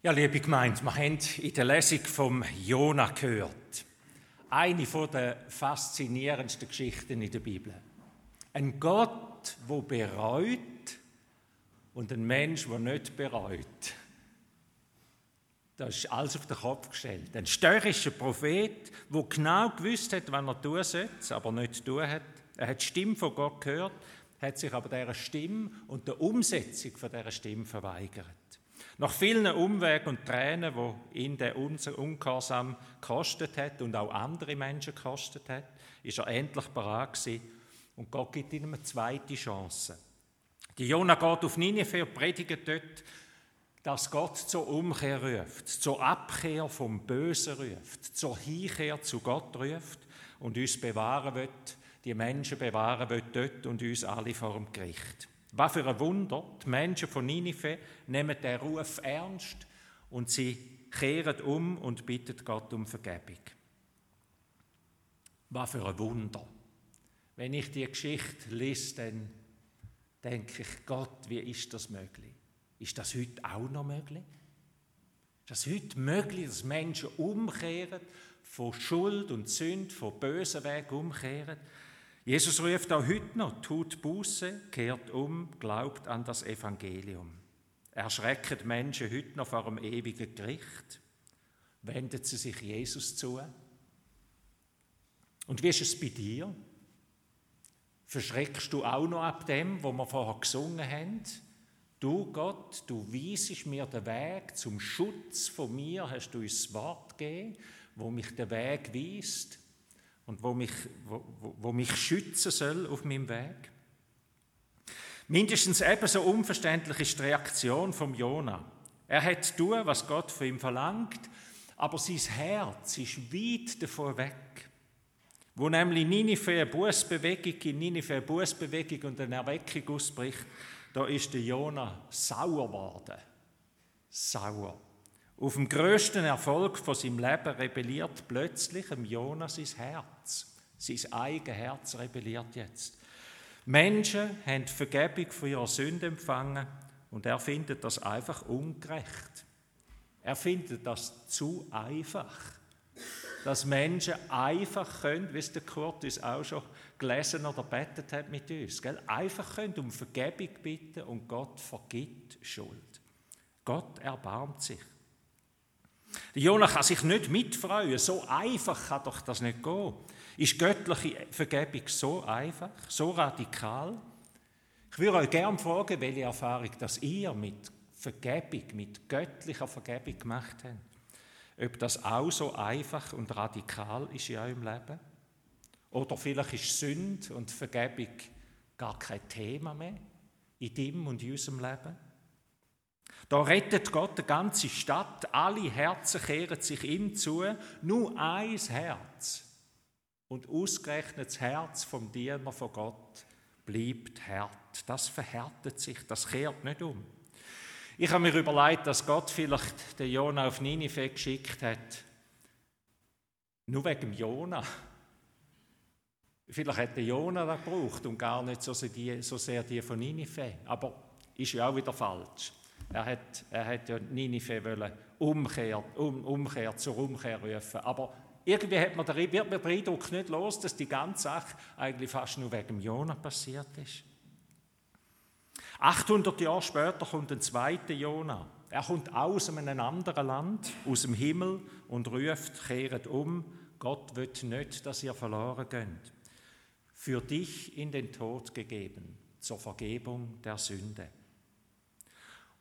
Ja, liebe Gemeinde, wir haben in der Lesung vom Jona gehört. Eine der faszinierendsten Geschichten in der Bibel. Ein Gott, wo bereut und ein Mensch, der nicht bereut. Das ist alles auf den Kopf gestellt. Ein störrischer Prophet, der genau gewusst hat, was er tun sollte, aber nicht tun hat. Er hat die Stimme von Gott gehört, hat sich aber dieser Stimme und der Umsetzung dieser Stimme verweigert. Nach vielen Umwegen und Tränen, wo ihn der Ungehorsam gekostet hat und auch andere Menschen gekostet hat, ist er endlich bereit gewesen und Gott gibt ihm eine zweite Chance. Die Jona geht auf Nineveh und predigt dort, dass Gott zur Umkehr ruft, zur Abkehr vom Bösen ruft, zur Hinkehr zu Gott ruft und uns bewahren wird, die Menschen bewahren wird dort und uns alle vor dem Gericht. Was für ein Wunder. Die Menschen von Ninive nehmen den Ruf ernst und sie kehren um und bitten Gott um Vergebung. Was für ein Wunder. Wenn ich die Geschichte lese, dann denke ich, Gott, wie ist das möglich? Ist das heute auch noch möglich? Ist das heute möglich, dass Menschen umkehren, von Schuld und Sünd, von bösen Wegen umkehren? Jesus ruft auch heute noch, tut Buße, kehrt um, glaubt an das Evangelium. Erschrecken Menschen heute noch vor dem ewigen Gericht? Wendet sie sich Jesus zu? Und wie ist es bei dir? Verschreckst du auch noch ab dem, wo wir vorher gesungen haben? Du Gott, du weisest mir den Weg zum Schutz von mir, hast du uns das Wort gegeben, wo mich den Weg weist und wo mich, wo, wo mich schützen soll auf meinem Weg. Mindestens ebenso unverständlich ist die Reaktion vom Jona. Er hat tun, was Gott von ihm verlangt, aber sein Herz ist weit davon weg. Wo nämlich Ninive eine Bußbewegung, in Ninive eine Bußbewegung und eine Erweckung ausbricht, da ist der Jona sauer geworden. Sauer. Auf dem größten Erfolg von seinem Leben rebelliert plötzlich im Jonas sein Herz. Sein eigenes Herz rebelliert jetzt. Menschen haben Vergebung von ihrer Sünde empfangen und er findet das einfach ungerecht. Er findet das zu einfach. Dass Menschen einfach können, wie es der Kurt uns auch schon gelesen oder betet hat mit uns, gell? einfach können um Vergebung bitten und Gott vergibt Schuld. Gott erbarmt sich. Jonah kann sich nicht mitfreuen. So einfach kann doch das nicht gehen. Ist göttliche Vergebung so einfach, so radikal? Ich würde euch gerne fragen, welche Erfahrung das ihr mit Vergebung, mit göttlicher Vergebung gemacht habt. Ob das auch so einfach und radikal ist in eurem Leben? Oder vielleicht ist Sünde und Vergebung gar kein Thema mehr in deinem und in unserem Leben? Da rettet Gott die ganze Stadt, alle Herzen kehren sich ihm zu, nur ein Herz. Und ausgerechnet das Herz vom Diener von Gott bleibt hart. Das verhärtet sich, das kehrt nicht um. Ich habe mir überlegt, dass Gott vielleicht den Jona auf Ninive geschickt hat. Nur wegen Jona. Vielleicht hätte Jona das gebraucht und gar nicht so sehr die, so sehr die von Ninive. Aber ist ja auch wieder falsch. Er hat, er hat ja Ninive wollen Umkehr, um, Umkehr zur Umkehr rufen. Aber irgendwie hat man den, wird man den Eindruck nicht los, dass die ganze Sache eigentlich fast nur wegen Jona passiert ist. 800 Jahre später kommt ein zweiter Jona. Er kommt aus einem anderen Land, aus dem Himmel und ruft, kehret um, Gott wird nicht, dass ihr verloren geht. Für dich in den Tod gegeben, zur Vergebung der Sünde.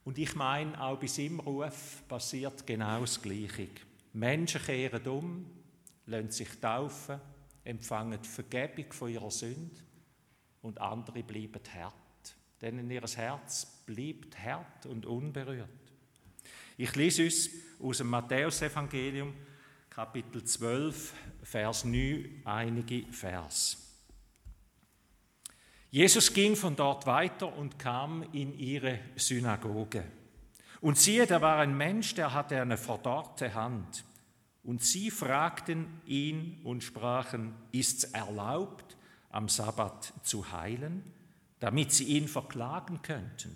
Und ich meine, auch bei seinem Ruf passiert genau das Gleiche. Menschen kehren um, lassen sich taufen, empfangen Vergebung von ihrer Sünde und andere bleiben hart. Denn ihr Herz bleibt hart und unberührt. Ich lese uns aus dem Matthäusevangelium, Kapitel 12, Vers 9, einige Vers. Jesus ging von dort weiter und kam in ihre Synagoge. Und siehe, da war ein Mensch, der hatte eine verdorrte Hand. Und sie fragten ihn und sprachen, ist's erlaubt, am Sabbat zu heilen, damit sie ihn verklagen könnten?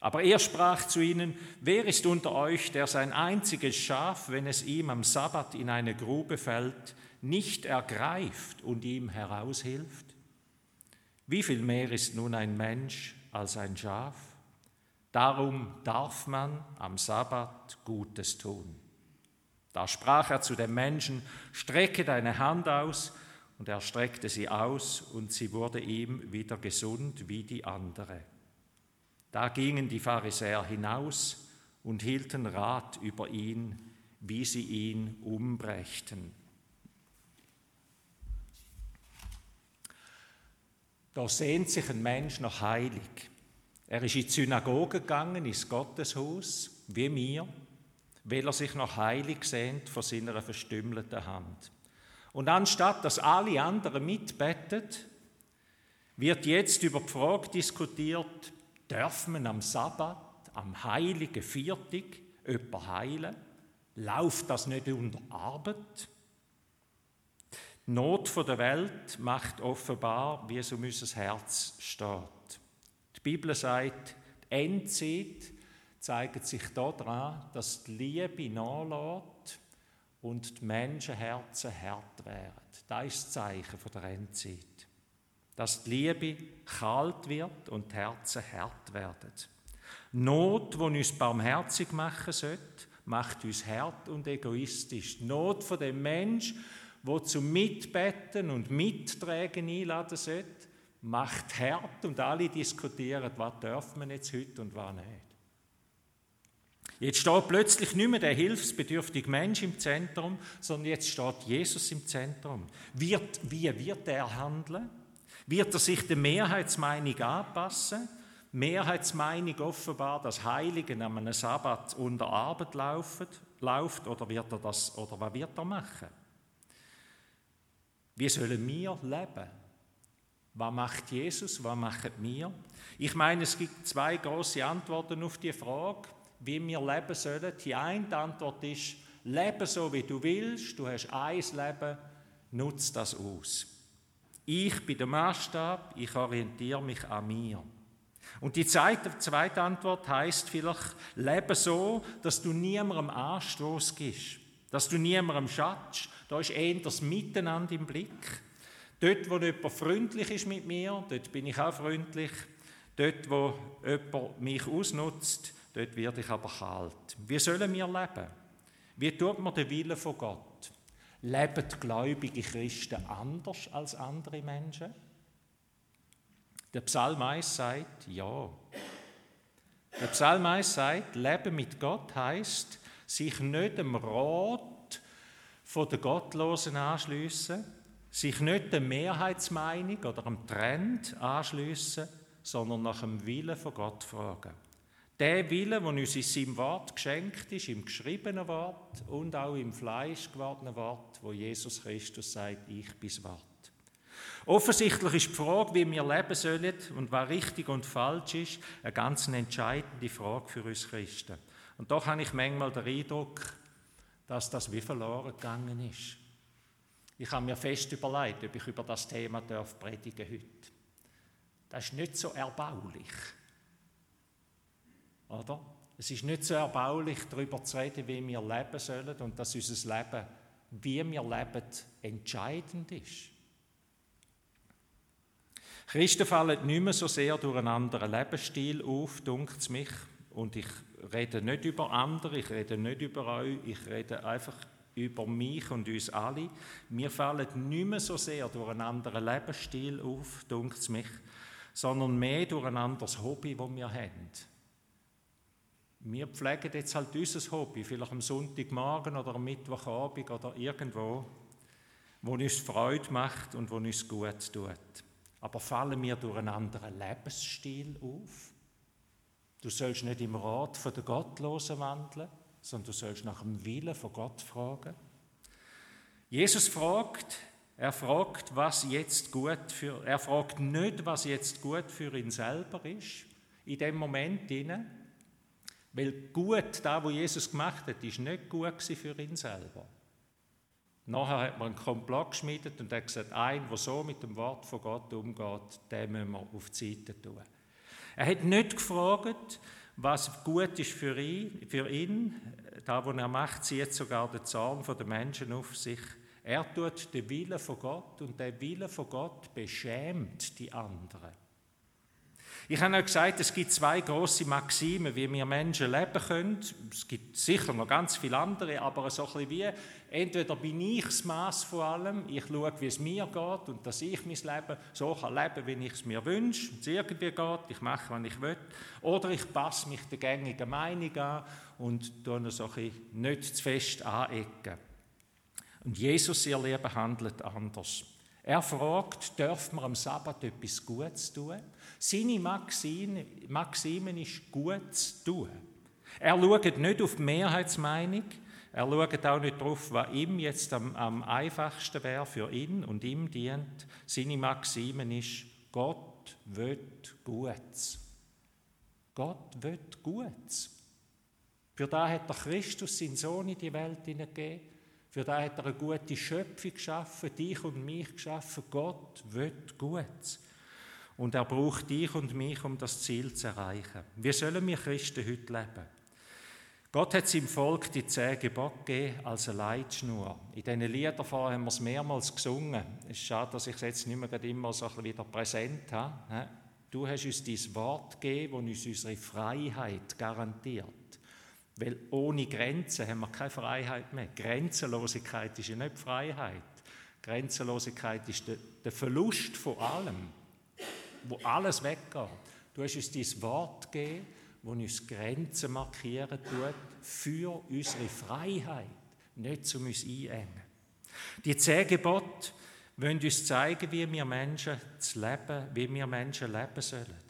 Aber er sprach zu ihnen, wer ist unter euch, der sein einziges Schaf, wenn es ihm am Sabbat in eine Grube fällt, nicht ergreift und ihm heraushilft? Wie viel mehr ist nun ein Mensch als ein Schaf? Darum darf man am Sabbat Gutes tun. Da sprach er zu dem Menschen, strecke deine Hand aus, und er streckte sie aus, und sie wurde ihm wieder gesund wie die andere. Da gingen die Pharisäer hinaus und hielten Rat über ihn, wie sie ihn umbrächten. Da sehnt sich ein Mensch nach heilig. Er ist in die Synagoge gegangen, ins Gotteshaus, wie wir, weil er sich nach heilig sehnt von seiner verstümmelten Hand. Und anstatt dass alle anderen mitbettet, wird jetzt über die Frage diskutiert, darf man am Sabbat, am heiligen Viertag, jemanden heilen? Lauft das nicht unter Arbeit? Not der Welt macht offenbar, wie es um unser Herz steht. Die Bibel sagt, die Endzeit zeigt sich daran, dass die Liebe nachlässt und die Menschenherzen hart werden. Das ist das Zeichen der Endzeit. Dass die Liebe kalt wird und die Herzen hart werden. Not, die uns barmherzig machen sollte, macht uns hart und egoistisch. Die Not von dem Mensch, wo zum Mitbetten und Mittragen einladen sollte, macht hart und alle diskutieren, was darf man jetzt heute und was nicht. Jetzt steht plötzlich nicht mehr der hilfsbedürftige Mensch im Zentrum, sondern jetzt steht Jesus im Zentrum. Wird, wie wird er handeln? Wird er sich der Mehrheitsmeinung anpassen? Mehrheitsmeinung offenbar, dass Heiligen an einem Sabbat unter Arbeit laufen, läuft, oder wird er das, oder was wird er machen? Wie sollen wir leben? Was macht Jesus? Was machen wir? Ich meine, es gibt zwei große Antworten auf die Frage, wie wir leben sollen. Die eine Antwort ist, lebe so, wie du willst. Du hast ein Leben, nutze das aus. Ich bin der Maßstab, ich orientiere mich an mir. Und die zweite Antwort heißt vielleicht, lebe so, dass du niemandem Anstoß gibst, dass du niemandem schatzt, da ist eher das Miteinander im Blick. Dort, wo jemand freundlich ist mit mir, dort bin ich auch freundlich. Dort, wo jemand mich ausnutzt, dort werde ich aber kalt. Wie sollen wir leben? Wie tut man den Willen von Gott? Leben gläubige Christen anders als andere Menschen? Der Psalm 1 sagt, ja. Der Psalm 1 sagt, Leben mit Gott heißt, sich nicht dem Rat von den Gottlosen anschliessen, sich nicht der Mehrheitsmeinung oder dem Trend anschliessen, sondern nach dem Willen von Gott fragen. Der Wille, der uns in seinem Wort geschenkt ist, im geschriebenen Wort und auch im Fleisch gewordenen Wort, wo Jesus Christus sagt, ich bin Wort. Offensichtlich ist die Frage, wie wir leben sollen und was richtig und falsch ist, eine ganz entscheidende Frage für uns Christen. Und doch habe ich manchmal den Eindruck, dass das wie verloren gegangen ist. Ich habe mir fest überlegt, ob ich über das Thema darf predigen heute. Das ist nicht so erbaulich. Oder? Es ist nicht so erbaulich, darüber zu reden, wie wir leben sollen und dass unser Leben, wie wir leben, entscheidend ist. Christen fallen nicht mehr so sehr durch einen anderen Lebensstil auf, dunkt es mich. Und ich rede nicht über andere, ich rede nicht über euch, ich rede einfach über mich und uns alle. Wir fallen nicht mehr so sehr durch einen anderen Lebensstil auf, dunkt es mich, sondern mehr durch ein anderes Hobby, das wir haben. Wir pflegen jetzt halt unser Hobby, vielleicht am Sonntagmorgen oder am Mittwochabend oder irgendwo, wo uns Freude macht und wo uns gut tut. Aber fallen wir durch einen anderen Lebensstil auf? Du sollst nicht im Rat von der Gottlosen wandeln, sondern du sollst nach dem Willen von Gott fragen. Jesus fragt, er fragt, was jetzt gut für, er fragt nicht, was jetzt gut für ihn selber ist, in dem Moment inne, weil gut, da wo Jesus gemacht hat, ist nicht gut für ihn selber. Nachher hat man einen Komplott geschmiedet und hat gesagt, ein, der so mit dem Wort von Gott umgeht, den müssen wir auf die Seite tun. Er hat nicht gefragt, was gut ist für ihn, für ihn da, wo er macht, zieht sogar den Zorn der Menschen auf sich. Er tut den Willen von Gott und der Wille von Gott beschämt die anderen. Ich habe euch gesagt, es gibt zwei große Maxime, wie wir Menschen leben können. Es gibt sicher noch ganz viele andere, aber so ein bisschen wie, entweder bin ich das Maß von allem, ich schaue, wie es mir geht und dass ich mein Leben so kann leben, wie ich es mir wünsche, und es irgendwie geht, ich mache, was ich will, oder ich passe mich der gängigen Meinung an und tue so ein bisschen nicht zu fest anecken. Und Jesus, ihr Leben, handelt anders. Er fragt, dürfen wir am Sabbat etwas Gutes tun? Seine Maxime, Maxime ist gut zu tun. Er schaut nicht auf die Mehrheitsmeinung, er schaut auch nicht darauf, was ihm jetzt am, am einfachsten wäre für ihn und ihm dient. Seine Maxime ist, Gott wird Gutes. Gott wird Gutes. Für da hat der Christus seinen Sohn in die Welt hineingegeben. Für da hat er eine gute Schöpfung geschaffen, dich und mich geschaffen. Gott wird Gutes. Und er braucht dich und mich, um das Ziel zu erreichen. Wie sollen wir Christen heute leben? Gott hat seinem Volk die zehn Gebote gegeben als eine Leitschnur. In diesen Liedern vorher haben wir es mehrmals gesungen. Es ist schade, dass ich es jetzt nicht mehr immer so wieder präsent habe. Du hast uns dein Wort gegeben, das uns unsere Freiheit garantiert. Weil ohne Grenzen haben wir keine Freiheit mehr. Grenzenlosigkeit ist ja nicht Freiheit. Grenzenlosigkeit ist der, der Verlust von allem wo alles weggeht. Du hast uns dein Wort gegeben, das uns Grenzen markieren tut für unsere Freiheit, nicht um uns einengen. Die zehn Gebote wollen uns zeigen, wie wir Menschen leben, wie wir Menschen leben sollen.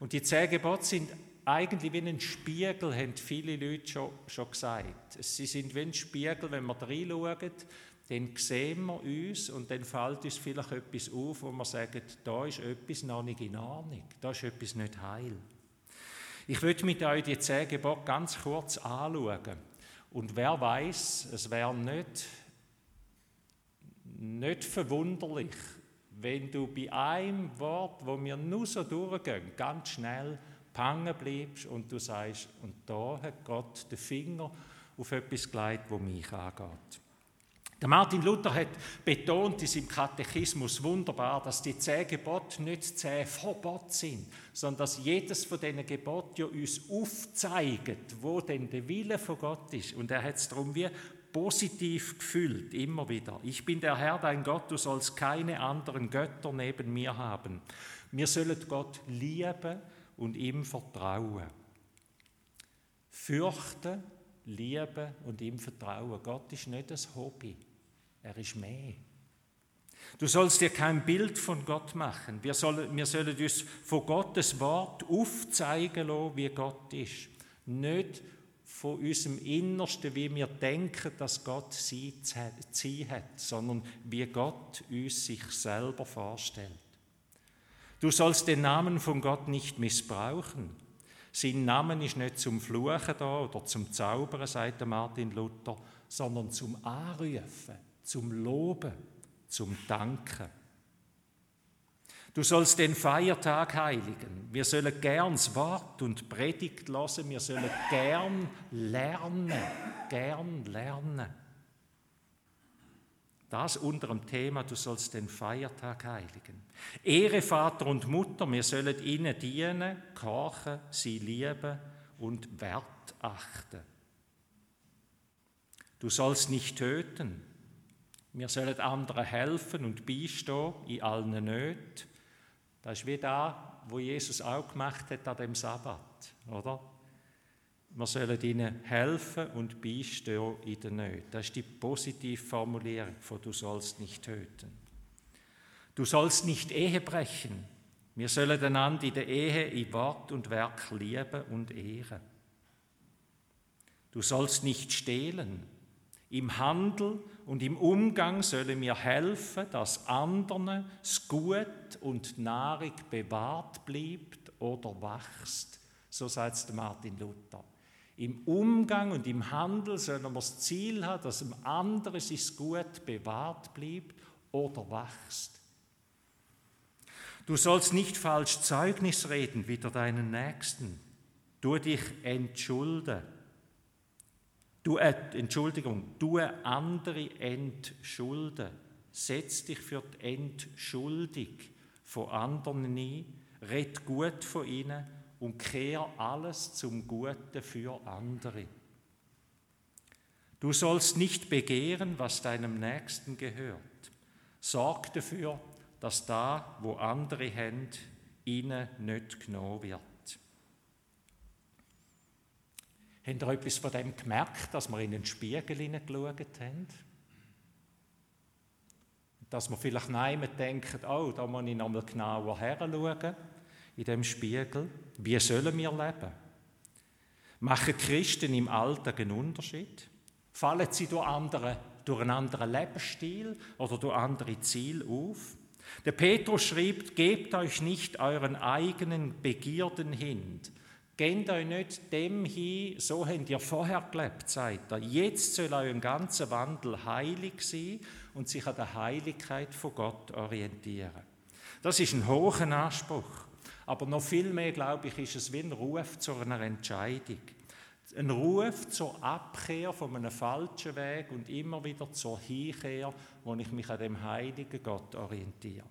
Und die zehn Gebote sind eigentlich wie ein Spiegel, haben viele Leute schon, schon gesagt. Sie sind wie ein Spiegel, wenn wir reinschauen, dann sehen wir uns und dann fällt uns vielleicht etwas auf, wo wir sagen, da ist etwas noch nicht in Ordnung, da ist etwas nicht heil. Ich würde mit euch die zehn ganz kurz anschauen. Und wer weiß, es wäre nicht, nicht verwunderlich, wenn du bei einem Wort, wo wir nur so durchgehen, ganz schnell pangen bleibst und du sagst, und da hat Gott den Finger auf etwas gelegt, wo mich angeht. Der Martin Luther hat betont in seinem Katechismus wunderbar, dass die zehn Gebote nicht zehn Verbote sind, sondern dass jedes von diesen Geboten ja uns aufzeigt, wo denn der Wille von Gott ist. Und er hat es darum wie positiv gefühlt, immer wieder. Ich bin der Herr, dein Gott, du sollst keine anderen Götter neben mir haben. Wir sollen Gott lieben und ihm vertrauen. Fürchten, lieben und ihm vertrauen. Gott ist nicht ein Hobby. Er ist mehr. Du sollst dir kein Bild von Gott machen. Wir sollen, wir sollen uns von Gottes Wort aufzeigen lassen, wie Gott ist. Nicht von unserem Innersten, wie wir denken, dass Gott sie hat, sondern wie Gott uns sich selber vorstellt. Du sollst den Namen von Gott nicht missbrauchen. Sein Name ist nicht zum Fluchen da oder zum Zaubern, sagt Martin Luther, sondern zum Anrufen zum Loben, zum Danken. Du sollst den Feiertag heiligen. Wir sollen gern das Wort und Predigt lassen. Wir sollen gern lernen, gern lernen. Das unter dem Thema, du sollst den Feiertag heiligen. Ehre Vater und Mutter, wir sollen ihnen dienen, kochen, sie lieben und Wert achten. Du sollst nicht töten. Wir sollen anderen helfen und beistehen in allen Nöten. Das ist wie da, wo Jesus auch gemacht hat an dem Sabbat, oder? Wir sollen ihnen helfen und beistehen in den Nöten. Das ist die positive Formulierung von du sollst nicht töten. Du sollst nicht Ehe brechen. Wir sollen einander in der Ehe in Wort und Werk lieben und ehren. Du sollst nicht stehlen. Im Handel und im Umgang sollen wir helfen, dass anderen das Gut und Nahrung bewahrt bleibt oder wächst. So sagt Martin Luther. Im Umgang und im Handel sollen wir das Ziel haben, dass dem anderen sein Gut bewahrt bleibt oder wächst. Du sollst nicht falsch Zeugnis reden wider deinen Nächsten. Du dich entschulden. Du, äh, Entschuldigung, du andere entschulden. Setz dich für die Entschuldung von anderen ein, red gut von ihnen und kehr alles zum Guten für andere. Du sollst nicht begehren, was deinem Nächsten gehört. Sorg dafür, dass da, wo andere haben, ihnen nicht genommen wird. Habt ihr etwas von dem gemerkt, dass wir in den Spiegel hineingeschaut haben? Dass wir vielleicht nein denken, oh, da muss ich noch mal genauer heranschauen, in dem Spiegel. Wie sollen wir leben? Machen Christen im Alltag einen Unterschied? Fallen sie durch, andere, durch einen anderen Lebensstil oder durch andere Ziele auf? Der Petrus schreibt, gebt euch nicht euren eigenen Begierden hin, Gebt euch nicht dem hin, so habt ihr vorher gelebt, sagt er. Jetzt soll euer ganzer Wandel heilig sein und sich an der Heiligkeit von Gott orientieren. Das ist ein hoher Anspruch. Aber noch viel mehr, glaube ich, ist es wie ein Ruf zu einer Entscheidung. Ein Ruf zur Abkehr von einem falschen Weg und immer wieder zur Hinkehr, wo ich mich an dem heiligen Gott orientiere.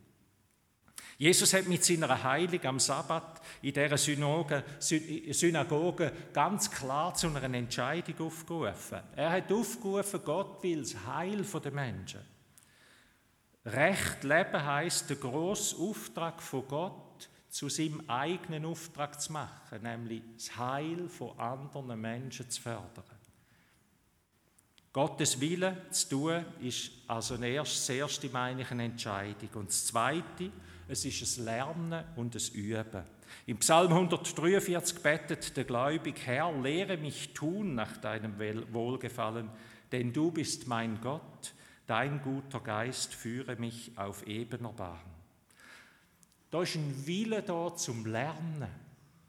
Jesus hat mit seiner Heilung am Sabbat in dieser Synagoge, Synagoge ganz klar zu einer Entscheidung aufgerufen. Er hat aufgerufen, Gott will das Heil der Menschen. Recht leben heißt der grosse Auftrag von Gott zu seinem eigenen Auftrag zu machen, nämlich das Heil von anderen Menschen zu fördern. Gottes Wille zu tun, ist also das erste, meine ich, eine Entscheidung. Und das zweite, es ist ein Lernen und ein Üben. Im Psalm 143 betet der Gläubige, Herr, lehre mich tun nach deinem Wohlgefallen, denn du bist mein Gott, dein guter Geist führe mich auf ebener Bahn. Da ist ein Wille da zum Lernen.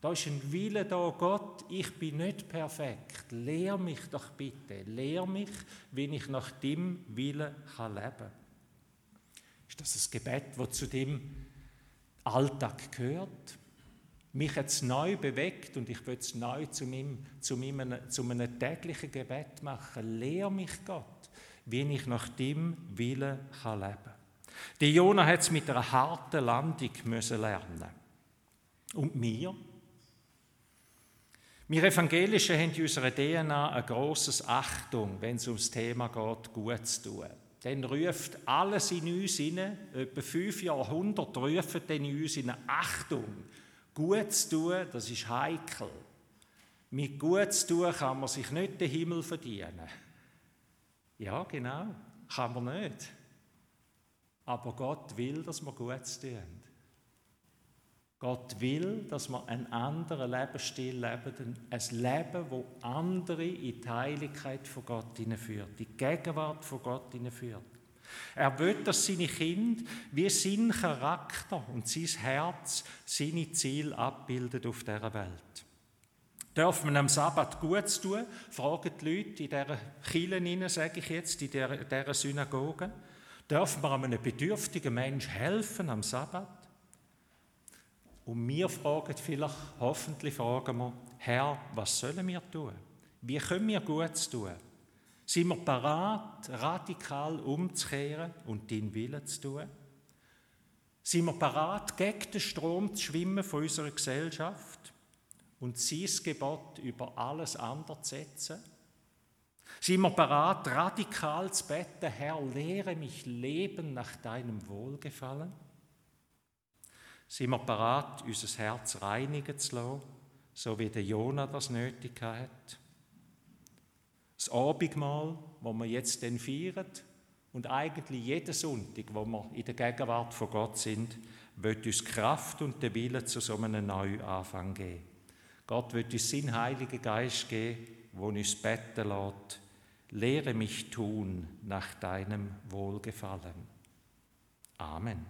Da ist ein Wille da, Gott, ich bin nicht perfekt. Lehr mich doch bitte. Lehr mich, wie ich nach dem Willen kann leben kann. Ist das ein Gebet, das zu dem Alltag gehört, mich jetzt neu bewegt und ich will es neu zu, meinem, zu, meinem, zu einem täglichen Gebet machen. Lehr mich Gott, wie ich nach dem Willen kann leben kann. Der Jona hat es mit einer harten Landung müssen lernen. Und wir? Wir Evangelischen haben in unserer DNA eine große Achtung, wenn es ums Thema geht, gut zu tun dann ruft alles in uns hinein, etwa fünf Jahrhunderte rufen dann in uns in Achtung, gut zu tun, das ist heikel. Mit gut zu tun kann man sich nicht den Himmel verdienen. Ja, genau, kann man nicht. Aber Gott will, dass wir gut tun. Gott will, dass wir einen anderen Lebensstil leben, ein Leben, wo andere in die Heiligkeit von Gott hineinführt, die Gegenwart von Gott hineinführt. Er will, dass seine Kinder wie sein Charakter und sein Herz seine Ziele abbildet auf dieser Welt. Dürfen wir am Sabbat gut tun? Fragen die Leute in dieser Kirche, sage ich jetzt, in dieser Synagoge. Dürfen wir einem bedürftigen Menschen helfen am Sabbat? Und wir fragen vielleicht, hoffentlich fragen wir, Herr, was sollen wir tun? Wie können wir Gutes tun? Sind wir bereit, radikal umzukehren und deinen Willen zu tun? Sind wir bereit, gegen den Strom zu schwimmen von unserer Gesellschaft und sein Gebot über alles andere zu setzen? Sind wir bereit, radikal zu beten, Herr, lehre mich leben nach deinem Wohlgefallen? Sind wir bereit, unser Herz reinigen zu lassen, so wie der Jona das nötig hat? Das Abendmahl, wo wir jetzt dann feiern, und eigentlich jeden Sonntag, wo wir in der Gegenwart von Gott sind, wird uns Kraft und den Willen zu so einem Neuanfang geben. Gott wird uns seinen Heiligen Geist geben, wo uns beten lässt. Lehre mich tun nach deinem Wohlgefallen. Amen.